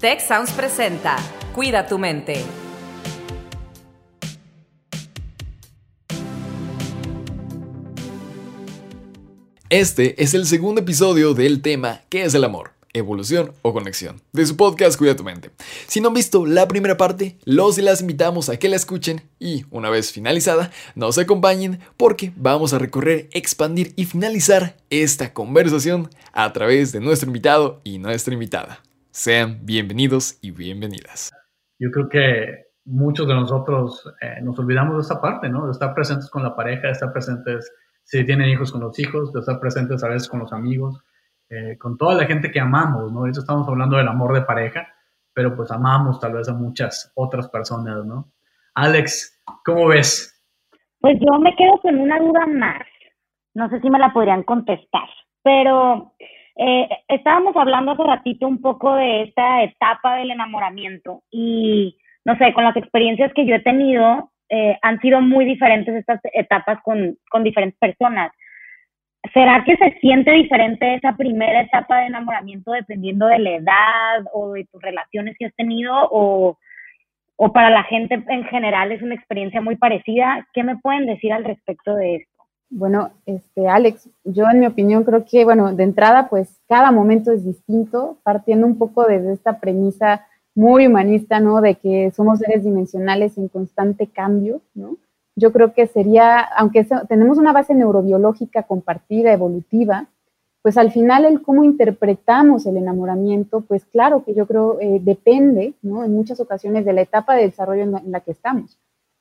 Tech Sounds presenta Cuida tu mente. Este es el segundo episodio del tema ¿Qué es el amor? evolución o conexión, de su podcast Cuida tu mente. Si no han visto la primera parte, los y las invitamos a que la escuchen y, una vez finalizada, nos acompañen porque vamos a recorrer, expandir y finalizar esta conversación a través de nuestro invitado y nuestra invitada. Sean bienvenidos y bienvenidas. Yo creo que muchos de nosotros eh, nos olvidamos de esta parte, ¿no? De estar presentes con la pareja, de estar presentes si tienen hijos con los hijos, de estar presentes a veces con los amigos, eh, con toda la gente que amamos, ¿no? De hecho, estamos hablando del amor de pareja, pero pues amamos tal vez a muchas otras personas, ¿no? Alex, ¿cómo ves? Pues yo me quedo con una duda más. No sé si me la podrían contestar, pero eh, estábamos hablando hace ratito un poco de esta etapa del enamoramiento y no sé, con las experiencias que yo he tenido, eh, han sido muy diferentes estas etapas con, con diferentes personas. ¿Será que se siente diferente esa primera etapa de enamoramiento dependiendo de la edad o de tus relaciones que has tenido o, o para la gente en general es una experiencia muy parecida? ¿Qué me pueden decir al respecto de esto? Bueno, este, Alex, yo en mi opinión creo que, bueno, de entrada, pues cada momento es distinto, partiendo un poco desde esta premisa muy humanista, ¿no? De que somos seres dimensionales en constante cambio, ¿no? yo creo que sería, aunque tenemos una base neurobiológica compartida, evolutiva, pues al final el cómo interpretamos el enamoramiento, pues claro que yo creo eh, depende, ¿no? En muchas ocasiones de la etapa de desarrollo en la, que estamos.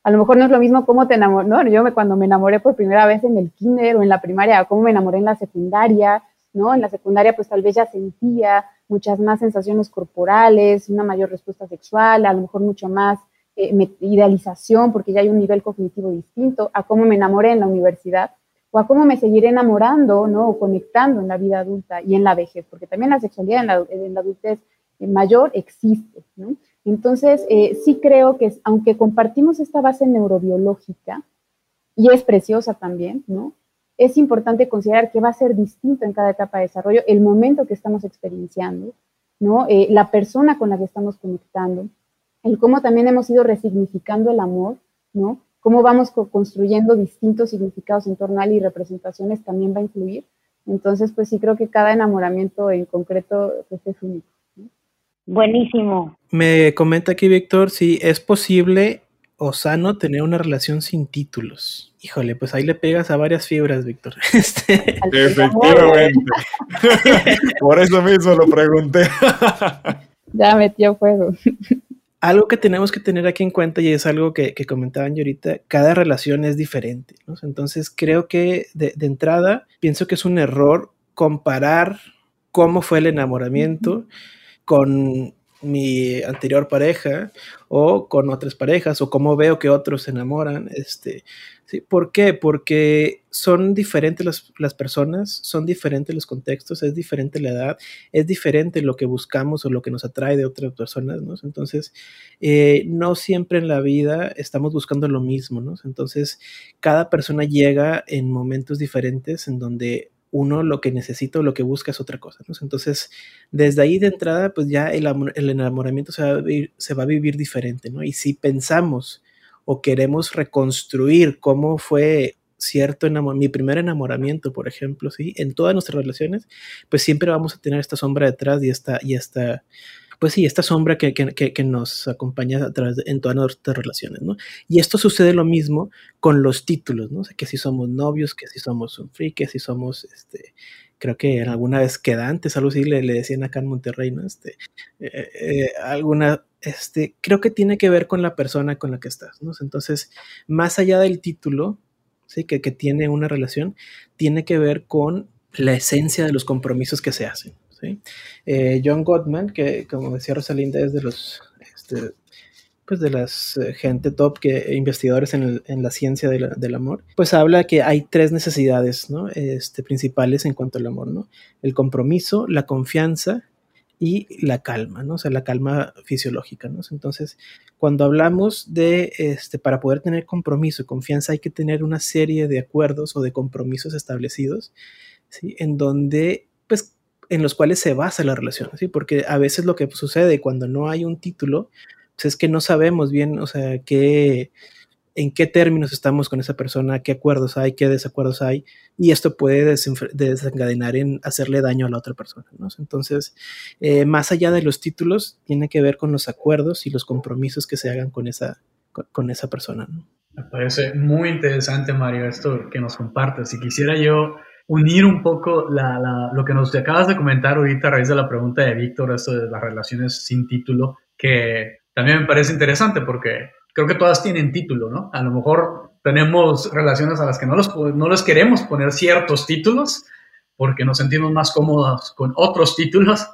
A lo mejor no es lo mismo cómo te enamoras, ¿no? Yo cuando me enamoré por primera vez en el kinder o en la primaria, cómo me enamoré en la secundaria, ¿no? En la secundaria pues tal vez ya sentía muchas más sensaciones corporales, una mayor respuesta sexual, a lo mejor mucho más eh, idealización, porque ya hay un nivel cognitivo distinto, a cómo me enamoré en la universidad o a cómo me seguiré enamorando, ¿no? O conectando en la vida adulta y en la vejez, porque también la sexualidad en la, en la adultez mayor existe, ¿no? Entonces, eh, sí creo que aunque compartimos esta base neurobiológica, y es preciosa también, ¿no? Es importante considerar que va a ser distinto en cada etapa de desarrollo, el momento que estamos experienciando, ¿no? Eh, la persona con la que estamos conectando, el cómo también hemos ido resignificando el amor, ¿no? Cómo vamos construyendo distintos significados en torno a él y representaciones también va a influir. Entonces, pues sí creo que cada enamoramiento en concreto pues, es único. Buenísimo. Me comenta aquí Víctor si es posible o sano tener una relación sin títulos. Híjole, pues ahí le pegas a varias fibras, Víctor. Este, Efectivamente. Por eso mismo lo pregunté. ya metió fuego algo que tenemos que tener aquí en cuenta y es algo que, comentaban yo ahorita, cada relación es diferente. Entonces creo que de, entrada pienso que es un error comparar cómo fue el enamoramiento con mi anterior pareja o con otras parejas o cómo veo que otros se enamoran. Este, ¿sí? ¿Por qué? Porque son diferentes las, las, personas, son diferentes los contextos, es diferente la edad, es diferente lo que buscamos o lo que nos atrae de otras personas, ¿no? Entonces, eh, no siempre en la vida estamos buscando lo mismo, ¿no? Entonces, cada persona llega en momentos diferentes en donde uno lo que necesita o lo que busca es otra cosa. ¿no? Entonces, desde ahí de entrada, pues ya el, el enamoramiento se va, a vivir, se va, a vivir, diferente, ¿no? Y si pensamos o queremos reconstruir cómo fue cierto mi primer enamoramiento, por ejemplo, ¿sí? En todas nuestras relaciones, pues siempre vamos a tener esta sombra detrás y esta, y esta pues sí, esta sombra que, nos acompaña a través en todas nuestras relaciones, ¿no? Y esto sucede lo mismo con los títulos, ¿no? Que si somos novios, que si somos un free, que si somos, este, creo que alguna vez quedantes, algo así le, le decían acá en Monterrey, ¿no? Este, eh, eh, alguna, este, creo que tiene que ver con la persona con la que estás, ¿no? Entonces, más allá del título, ¿sí? Que, que tiene una relación, tiene que ver con la esencia de los compromisos que se hacen. Eh, John Gottman, que como decía Rosalinda, es de los, este, pues de las eh, gente top que investigadores en, la ciencia del amor, pues habla que hay tres necesidades, este, principales en cuanto al amor, ¿no? El compromiso, la confianza y la calma, ¿no? O sea, la calma fisiológica, ¿no? Entonces, cuando hablamos de, este, para poder tener compromiso y confianza hay que tener una serie de acuerdos o de compromisos establecidos, ¿sí? En donde, pues, en los cuales se basa la relación, ¿sí? Porque a veces lo que sucede cuando no hay un título, pues es que no sabemos bien, o sea, qué, en qué términos estamos con esa persona, qué acuerdos hay, qué desacuerdos hay, y esto puede desencadenar en hacerle daño a la otra persona. ¿no? Entonces, eh, más allá de los títulos, tiene que ver con los acuerdos y los compromisos que se hagan con esa, con, esa persona. Me parece muy interesante, Mario, esto que nos compartes. Si quisiera yo unir un poco lo que nos acabas de comentar ahorita a raíz de la pregunta de Víctor, esto de las relaciones sin título, que también me parece interesante porque creo que todas tienen título, ¿no? A lo mejor tenemos relaciones a las que no, los, les queremos poner ciertos títulos porque nos sentimos más cómodos con otros títulos,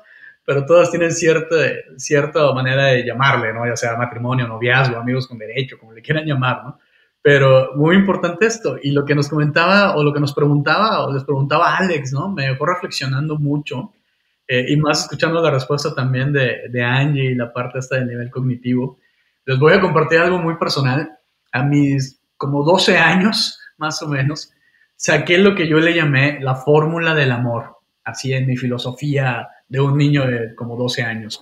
pero todas tienen cierta, cierta manera de llamarle, ¿no? Ya sea matrimonio, noviazgo, amigos con derecho, como le quieran llamar, ¿no? Pero muy importante esto, y lo que nos comentaba o lo que nos preguntaba o les preguntaba Alex, ¿no? Me dejó reflexionando mucho, eh, y más escuchando la respuesta también de, de Angie y la parte esta del nivel cognitivo, les voy a compartir algo muy personal. A mis como 12 años, más o menos, saqué lo que yo le llamé la fórmula del amor, así en mi filosofía de un niño de como 12 años.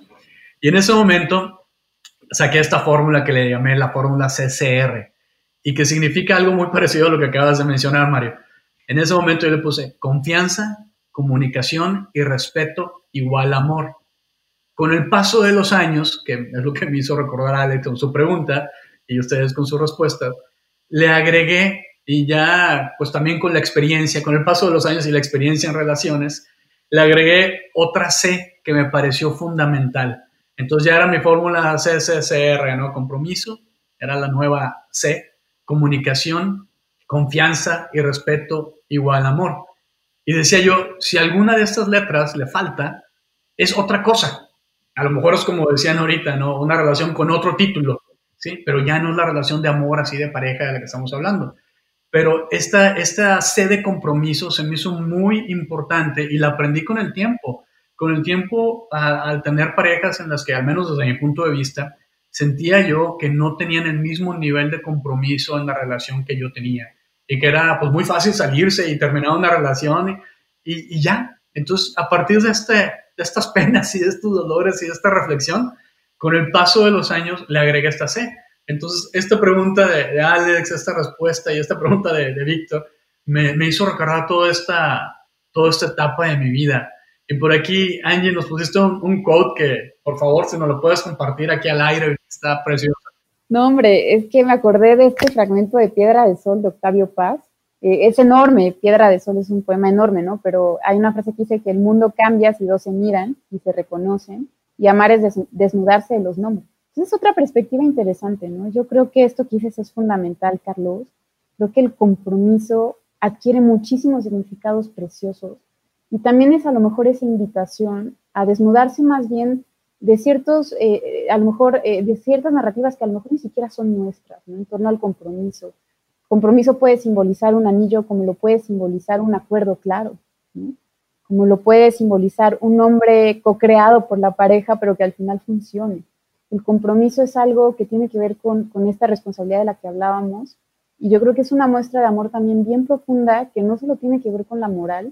Y en ese momento saqué esta fórmula que le llamé la fórmula CCR y que significa algo muy parecido a lo que acabas de mencionar, Mario. En ese momento yo le puse confianza, comunicación y respeto igual amor. Con el paso de los años, que es lo que me hizo recordar a Alex con su pregunta y ustedes con su respuesta, le agregué y ya, pues también con la experiencia, con el paso de los años y la experiencia en relaciones, le agregué otra C que me pareció fundamental. Entonces ya era mi fórmula CCCR, ¿no? Compromiso, era la nueva C, comunicación, confianza y respeto igual amor. Y decía yo, si alguna de estas letras le falta, es otra cosa a lo mejor es como decían ahorita, ¿no? Una relación con otro título, ¿sí? Pero ya no es la relación de amor así de pareja de la que estamos hablando. Pero esta, esta sed de compromiso se me hizo muy importante y la aprendí con el tiempo. Con el tiempo, al tener parejas en las que, al menos desde mi punto de vista, sentía yo que no tenían el mismo nivel de compromiso en la relación que yo tenía. Y que era pues muy fácil salirse y terminar una relación y, y ya. Entonces, a partir de este, estas penas y de estos dolores y de esta reflexión, con el paso de los años le agregué esta C. Entonces, esta pregunta de, Alex, esta respuesta y esta pregunta de, Víctor me, hizo recordar toda esta, toda esta etapa de mi vida. Y por aquí, Angie, nos pusiste un, un quote que, por favor, si nos lo puedes compartir aquí al aire, está precioso. No, hombre, es que me acordé de este fragmento de Piedra de Sol de Octavio Paz, eh, es enorme, Piedra de Sol es un poema enorme, ¿no? Pero hay una frase que dice que el mundo cambia si dos se miran y se reconocen, y amar es desnudarse de los nombres. Entonces es otra perspectiva interesante, ¿no? Yo creo que esto que dices es fundamental, Carlos. Creo que el compromiso adquiere muchísimos significados preciosos y también es a lo mejor esa invitación a desnudarse más bien de ciertos, eh, a lo mejor, eh, de ciertas narrativas que a lo mejor ni siquiera son nuestras, ¿no? En torno al compromiso, Compromiso puede simbolizar un anillo como lo puede simbolizar un acuerdo claro, como lo puede simbolizar un nombre co-creado por la pareja, pero que al final funcione. El compromiso es algo que tiene que ver con, esta responsabilidad de la que hablábamos, y yo creo que es una muestra de amor también bien profunda, que no solo tiene que ver con la moral,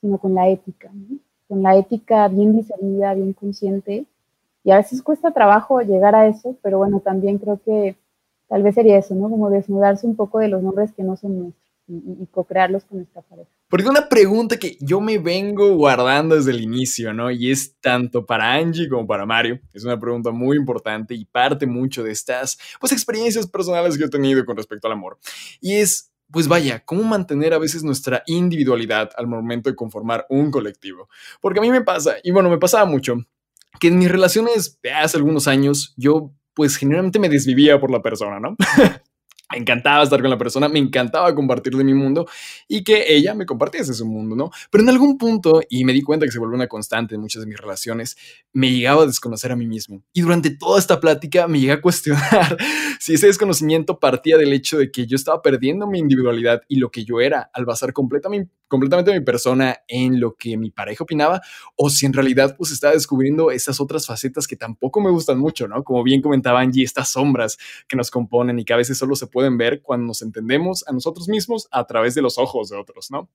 sino con la ética, con la ética bien discernida, bien consciente, y a veces cuesta trabajo llegar a eso, pero bueno, también creo que tal vez sería eso, ¿no? Como desnudarse un poco de los nombres que no son nuestros y, co-crearlos con nuestra pareja. Porque una pregunta que yo me vengo guardando desde el inicio, ¿no? Y es tanto para Angie como para Mario. Es una pregunta muy importante y parte mucho de estas, pues, experiencias personales que he tenido con respecto al amor. Y es, pues vaya, cómo mantener a veces nuestra individualidad al momento de conformar un colectivo. Porque a mí me pasa, y bueno, me pasaba mucho, que en mis relaciones hace algunos años yo pues generalmente me desvivía por la persona, ¿no? encantaba estar con la persona, me encantaba compartir de mi mundo y que ella me compartiese su mundo, ¿no? Pero en algún punto, y me di cuenta que se volvió una constante en muchas de mis relaciones, me llegaba a desconocer a mí mismo. Y durante toda esta plática me llegué a cuestionar si ese desconocimiento partía del hecho de que yo estaba perdiendo mi individualidad y lo que yo era al basar completamente, completamente mi persona en lo que mi pareja opinaba, o si en realidad pues estaba descubriendo esas otras facetas que tampoco me gustan mucho, ¿no? Como bien comentaba Angie, estas sombras que nos componen y que a veces solo se pueden ver cuando nos entendemos a nosotros mismos a través de los ojos de otros, ¿no?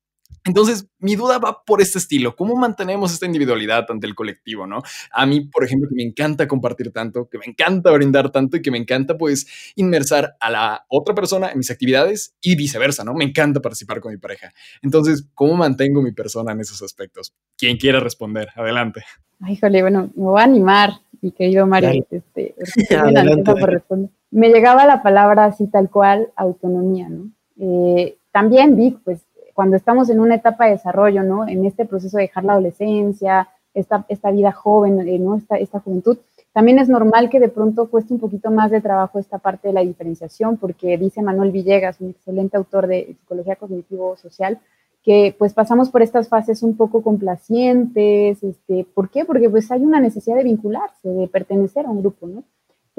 Entonces, mi duda va por este estilo. ¿Cómo mantenemos esta individualidad ante el colectivo, no? A mí, por ejemplo, que me encanta compartir tanto, que me encanta brindar tanto y que me encanta, pues, inmersar a la otra persona en mis actividades y viceversa, ¿no? Me encanta participar con mi pareja. Entonces, ¿cómo mantengo mi persona en esos aspectos? Quien quiera responder, adelante. Ay, híjole, bueno, me voy a animar, mi querido Mario. Este, me llegaba la palabra así tal cual, autonomía, ¿no? Eh, también Vic, pues cuando estamos en una etapa de desarrollo, ¿no? En este proceso de dejar la adolescencia, esta, esta vida joven, eh, ¿no? Esta, esta juventud, también es normal que de pronto cueste un poquito más de trabajo esta parte de la diferenciación, porque dice Manuel Villegas, un excelente autor de psicología cognitivo-social, que pues pasamos por estas fases un poco complacientes, este, ¿por qué? Porque pues hay una necesidad de vincularse, de pertenecer a un grupo, ¿no?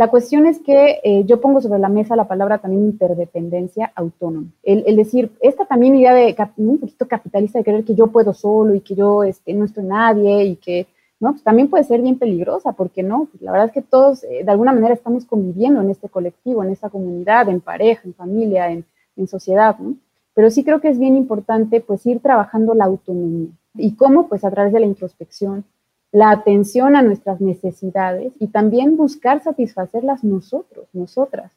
La cuestión es que eh, yo pongo sobre la mesa la palabra también interdependencia autónoma. El, decir, esta también idea de un poquito capitalista de creer que yo puedo solo y que yo este, no estoy nadie y que, ¿no? Pues también puede ser bien peligrosa, porque no, pues la verdad es que todos eh, de alguna manera estamos conviviendo en este colectivo, en esta comunidad, en pareja, en familia, en, sociedad. Pero sí creo que es bien importante pues ir trabajando la autonomía. ¿Y cómo? Pues a través de la introspección, la atención a nuestras necesidades y también buscar satisfacerlas nosotros, nosotras.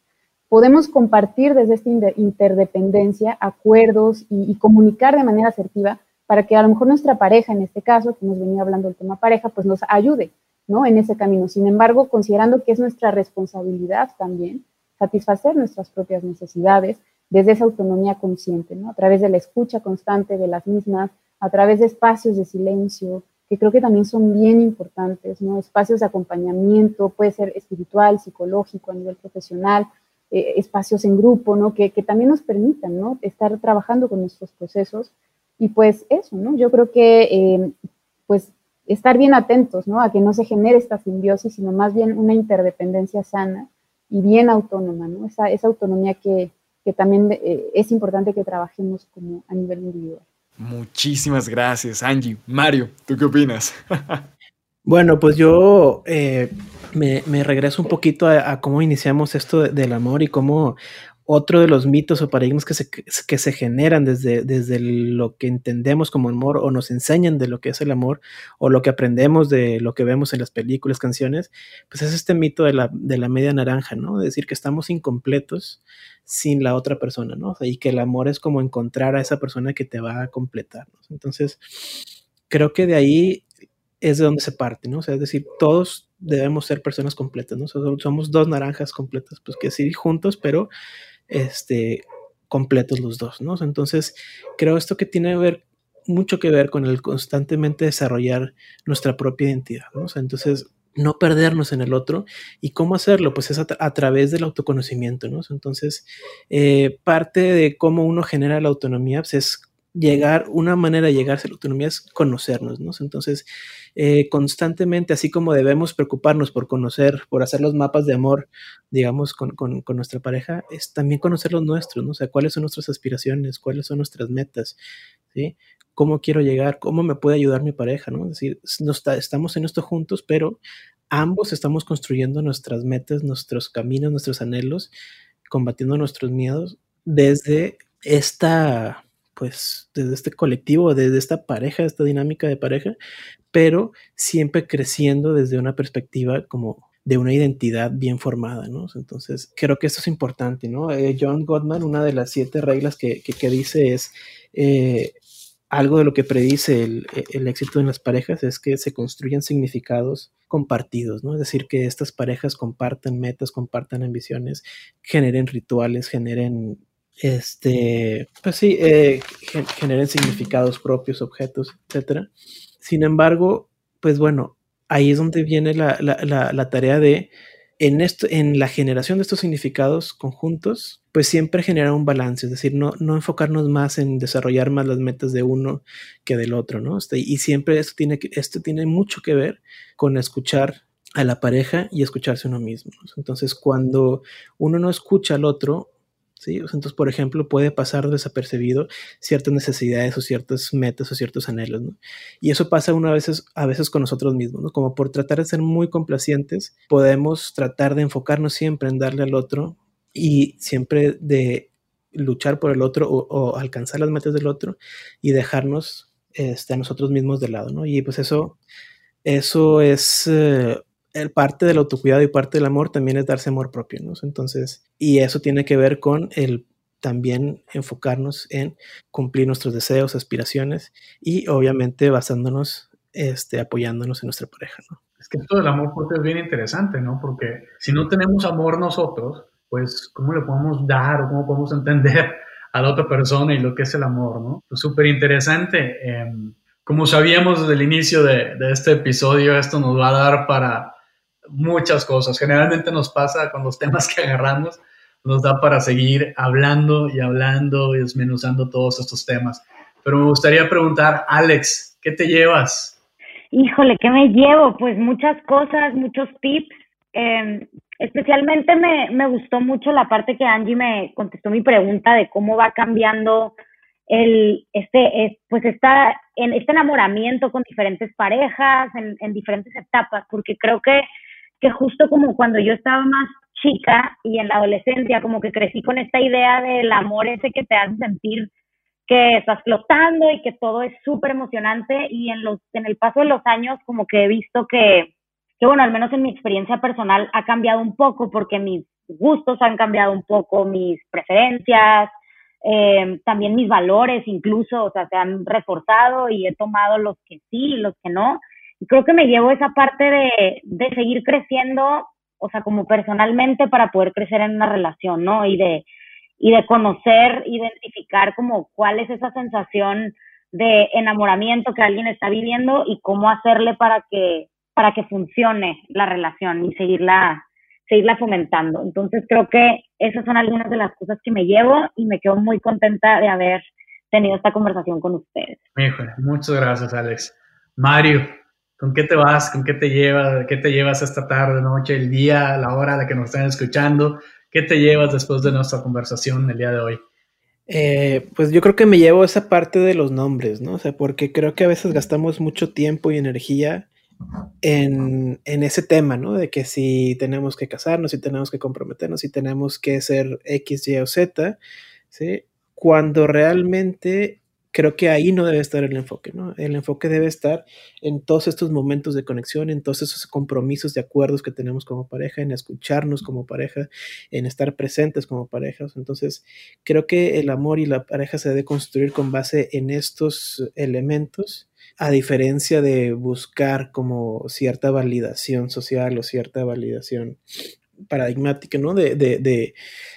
Podemos compartir desde esta interdependencia acuerdos y, comunicar de manera asertiva para que a lo mejor nuestra pareja, en este caso, que nos venía hablando del tema pareja, pues nos ayude ¿no? en ese camino. Sin embargo, considerando que es nuestra responsabilidad también satisfacer nuestras propias necesidades desde esa autonomía consciente, ¿no? a través de la escucha constante de las mismas, a través de espacios de silencio, que creo que también son bien importantes, ¿no? Espacios de acompañamiento, puede ser espiritual, psicológico, a nivel profesional, eh, espacios en grupo, ¿no? Que, que, también nos permitan, ¿no? Estar trabajando con nuestros procesos. Y pues eso, ¿no? Yo creo que, eh, pues, estar bien atentos, ¿no? A que no se genere esta simbiosis, sino más bien una interdependencia sana y bien autónoma, ¿no? Esa, esa autonomía que, que también eh, es importante que trabajemos como a nivel individual. Muchísimas gracias, Angie. Mario, ¿tú qué opinas? bueno, pues yo eh, me, regreso un poquito a, cómo iniciamos esto del amor y cómo otro de los mitos o paradigmas que se, que se generan desde, desde lo que entendemos como amor o nos enseñan de lo que es el amor o lo que aprendemos de lo que vemos en las películas, canciones, pues es este mito de la, de la media naranja, ¿no? Es decir, que estamos incompletos sin la otra persona, ¿no? y que el amor es como encontrar a esa persona que te va a completar. Entonces, creo que de ahí es de donde se parte, ¿no? O sea, es decir, todos debemos ser personas completas, ¿no? somos dos naranjas completas, pues que sí juntos, pero este, completos los dos, ¿no? Entonces, creo esto que tiene que ver mucho que ver con el constantemente desarrollar nuestra propia identidad, ¿no? O sea, entonces, no perdernos en el otro. ¿Y cómo hacerlo? Pues es a, través del autoconocimiento, ¿no? Entonces, eh, parte de cómo uno genera la autonomía pues es llegar, una manera de llegarse a la autonomía es conocernos, ¿no? Entonces, eh, constantemente, así como debemos preocuparnos por conocer, por hacer los mapas de amor, digamos, con, nuestra pareja, es también conocer los nuestros, ¿no? O sea, cuáles son nuestras aspiraciones, cuáles son nuestras metas, ¿sí? ¿Cómo quiero llegar? ¿Cómo me puede ayudar mi pareja, ¿no? Es decir, no estamos en esto juntos, pero ambos estamos construyendo nuestras metas, nuestros caminos, nuestros anhelos, combatiendo nuestros miedos desde esta pues desde este colectivo, desde esta pareja, esta dinámica de pareja, pero siempre creciendo desde una perspectiva como de una identidad bien formada, ¿no? Entonces, creo que esto es importante, ¿no? Eh, John Gottman, una de las siete reglas que, que, dice es, eh, algo de lo que predice el, el, éxito en las parejas es que se construyan significados compartidos, ¿no? Es decir, que estas parejas compartan metas, compartan ambiciones, generen rituales, generen este, pues sí, eh, generen significados propios, objetos, etcétera. Sin embargo, pues bueno, ahí es donde viene la, la, la, tarea de, en, esto, en la generación de estos significados conjuntos, pues siempre generar un balance, es decir, no, no enfocarnos más en desarrollar más las metas de uno que del otro, ¿no? Este, y siempre esto tiene, esto tiene mucho que ver con escuchar a la pareja y escucharse uno mismo. Entonces, cuando uno no escucha al otro, entonces, por ejemplo, puede pasar desapercibido ciertas necesidades o ciertas metas o ciertos anhelos, ¿no? Y eso pasa una veces, a veces con nosotros mismos, ¿no? Como por tratar de ser muy complacientes, podemos tratar de enfocarnos siempre en darle al otro y siempre de luchar por el otro o, alcanzar las metas del otro y dejarnos este, a nosotros mismos de lado, ¿no? Y pues eso, eso es eh, el parte del autocuidado y parte del amor también es darse amor propio, ¿no? Entonces, y eso tiene que ver con el también enfocarnos en cumplir nuestros deseos, aspiraciones y obviamente basándonos, este, apoyándonos en nuestra pareja, ¿no? Es que esto del amor propio es bien interesante, ¿no? Porque si no tenemos amor nosotros, pues ¿cómo le podemos dar o cómo podemos entender a la otra persona y lo que es el amor, ¿no? Pues súper interesante. Em, como sabíamos desde el inicio de, de, este episodio, esto nos va a dar para muchas cosas. Generalmente nos pasa con los temas que agarramos, nos da para seguir hablando y hablando y desmenuzando todos estos temas. Pero me gustaría preguntar, Alex, ¿qué te llevas? Híjole, ¿qué me llevo? Pues muchas cosas, muchos tips. Em, especialmente me, me gustó mucho la parte que Angie me contestó mi pregunta de cómo va cambiando el, este, pues está en este enamoramiento con diferentes parejas, en, en diferentes etapas, porque creo que, que justo como cuando yo estaba más chica y en la adolescencia, como que crecí con esta idea del amor ese que te hace sentir que estás flotando y que todo es súper emocionante y en, los, en el paso de los años como que he visto que, que, bueno, al menos en mi experiencia personal ha cambiado un poco porque mis gustos han cambiado un poco, mis preferencias, eh, también mis valores incluso, o sea, se han reforzado y he tomado los que sí y los que no. Y creo que me llevo esa parte de, de seguir creciendo o sea, como personalmente para poder crecer en una relación, ¿no? Y de, y de conocer, identificar como cuál es esa sensación de enamoramiento que alguien está viviendo y cómo hacerle para que, para que funcione la relación y seguirla, seguirla fomentando. Entonces creo que esas son algunas de las cosas que me llevo y me quedo muy contenta de haber tenido esta conversación con ustedes. Híjole, muchas gracias, Alex. Mario, ¿Con qué te vas? ¿Con qué te llevas? ¿Qué te llevas esta tarde, noche, el día, la hora a la que nos están escuchando? ¿Qué te llevas después de nuestra conversación el día de hoy? Eh, pues yo creo que me llevo esa parte de los nombres, ¿no? O sea, porque creo que a veces gastamos mucho tiempo y energía en, en, ese tema, ¿no? De que si tenemos que casarnos, si tenemos que comprometernos, si tenemos que ser X, Y o Z, ¿sí? Cuando realmente creo que ahí no debe estar el enfoque, ¿no? El enfoque debe estar en todos estos momentos de conexión, en todos esos compromisos de acuerdos que tenemos como pareja, en escucharnos como pareja, en estar presentes como parejas. Entonces, creo que el amor y la pareja se debe construir con base en estos elementos, a diferencia de buscar como cierta validación social o cierta validación paradigmática, ¿no? De, de, de,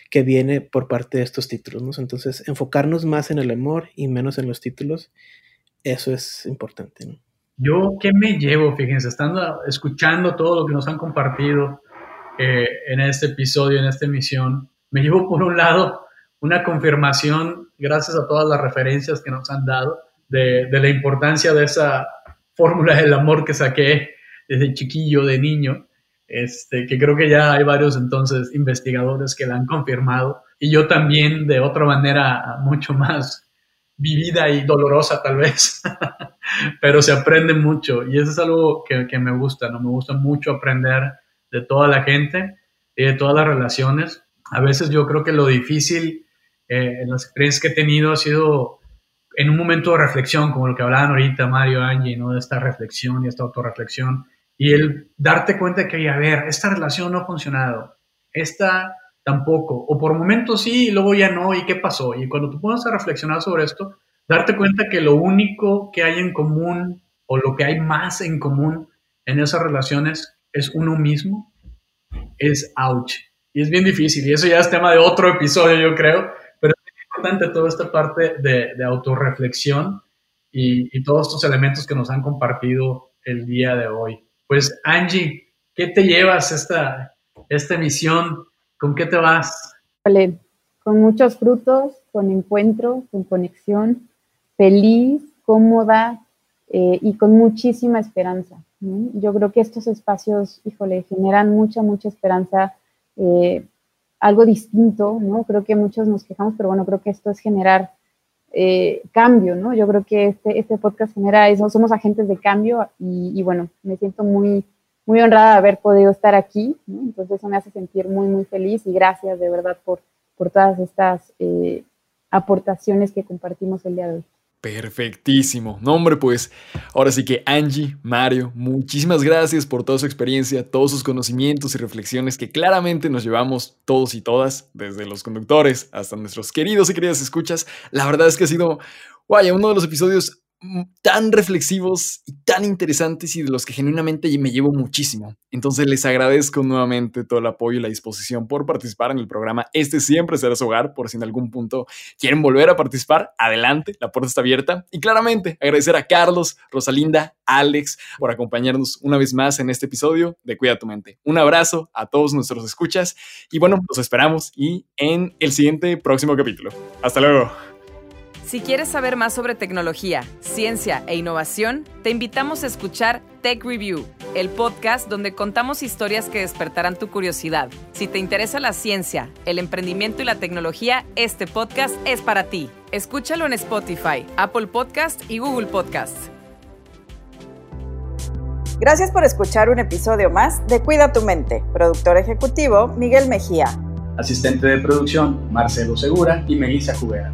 que viene por parte de estos títulos, ¿no? Entonces, enfocarnos más en el amor y menos en los títulos, eso es importante. Yo, ¿qué me llevo? Fíjense, estando escuchando todo lo que nos han compartido eh, en este episodio, en esta emisión, me llevo por un lado una confirmación, gracias a todas las referencias que nos han dado, de, de la importancia de esa fórmula del amor que saqué desde chiquillo, de niño, este, que creo que ya hay varios entonces investigadores que la han confirmado, y yo también de otra manera mucho más vivida y dolorosa tal vez, pero se aprende mucho y eso es algo que, que, me gusta, ¿no? Me gusta mucho aprender de toda la gente y de todas las relaciones. A veces yo creo que lo difícil eh, en las experiencias que he tenido ha sido en un momento de reflexión, como lo que hablaban ahorita Mario, Angie, ¿no? De esta reflexión y esta autorreflexión y el darte cuenta que, a ver, esta relación no ha funcionado, esta tampoco, o por momentos sí y luego ya no, ¿y qué pasó? Y cuando tú pones a reflexionar sobre esto, darte cuenta que lo único que hay en común o lo que hay más en común en esas relaciones es uno mismo, es ouch. Y es bien difícil, y eso ya es tema de otro episodio, yo creo, pero es importante toda esta parte de, de autorreflexión y, y todos estos elementos que nos han compartido el día de hoy. Pues Angie, ¿qué te llevas esta, esta emisión? ¿Con qué te vas? Con muchos frutos, con encuentro, con conexión, feliz, cómoda eh, y con muchísima esperanza. Yo creo que estos espacios, híjole, generan mucha, mucha esperanza, eh, algo distinto, ¿no? Creo que muchos nos quejamos, pero bueno, creo que esto es generar eh, cambio, ¿no? Yo creo que este, este podcast genera eso, somos agentes de cambio y, bueno, me siento muy, muy honrada de haber podido estar aquí, ¿no? entonces eso me hace sentir muy, muy feliz y gracias de verdad por, por todas estas, eh, aportaciones que compartimos el día de hoy. Perfectísimo. No, hombre, pues ahora sí que Angie, Mario, muchísimas gracias por toda su experiencia, todos sus conocimientos y reflexiones que claramente nos llevamos todos y todas, desde los conductores hasta nuestros queridos y queridas escuchas. La verdad es que ha sido, vaya, uno de los episodios tan reflexivos y tan interesantes y de los que genuinamente me llevo muchísimo. Entonces les agradezco nuevamente todo el apoyo y la disposición por participar en el programa. Este siempre será su hogar, por si en algún punto quieren volver a participar, adelante, la puerta está abierta. Y claramente agradecer a Carlos, Rosalinda, Alex por acompañarnos una vez más en este episodio de Cuida tu mente. Un abrazo a todos nuestros escuchas y bueno, los esperamos y en el siguiente próximo capítulo. Hasta luego. Si quieres saber más sobre tecnología, ciencia e innovación, te invitamos a escuchar Tech Review, el podcast donde contamos historias que despertarán tu curiosidad. Si te interesa la ciencia, el emprendimiento y la tecnología, este podcast es para ti. Escúchalo en Spotify, Apple Podcast y Google Podcast. Gracias por escuchar un episodio más de Cuida tu mente. Productor ejecutivo Miguel Mejía. Asistente de producción Marcelo Segura y Melissa Jubera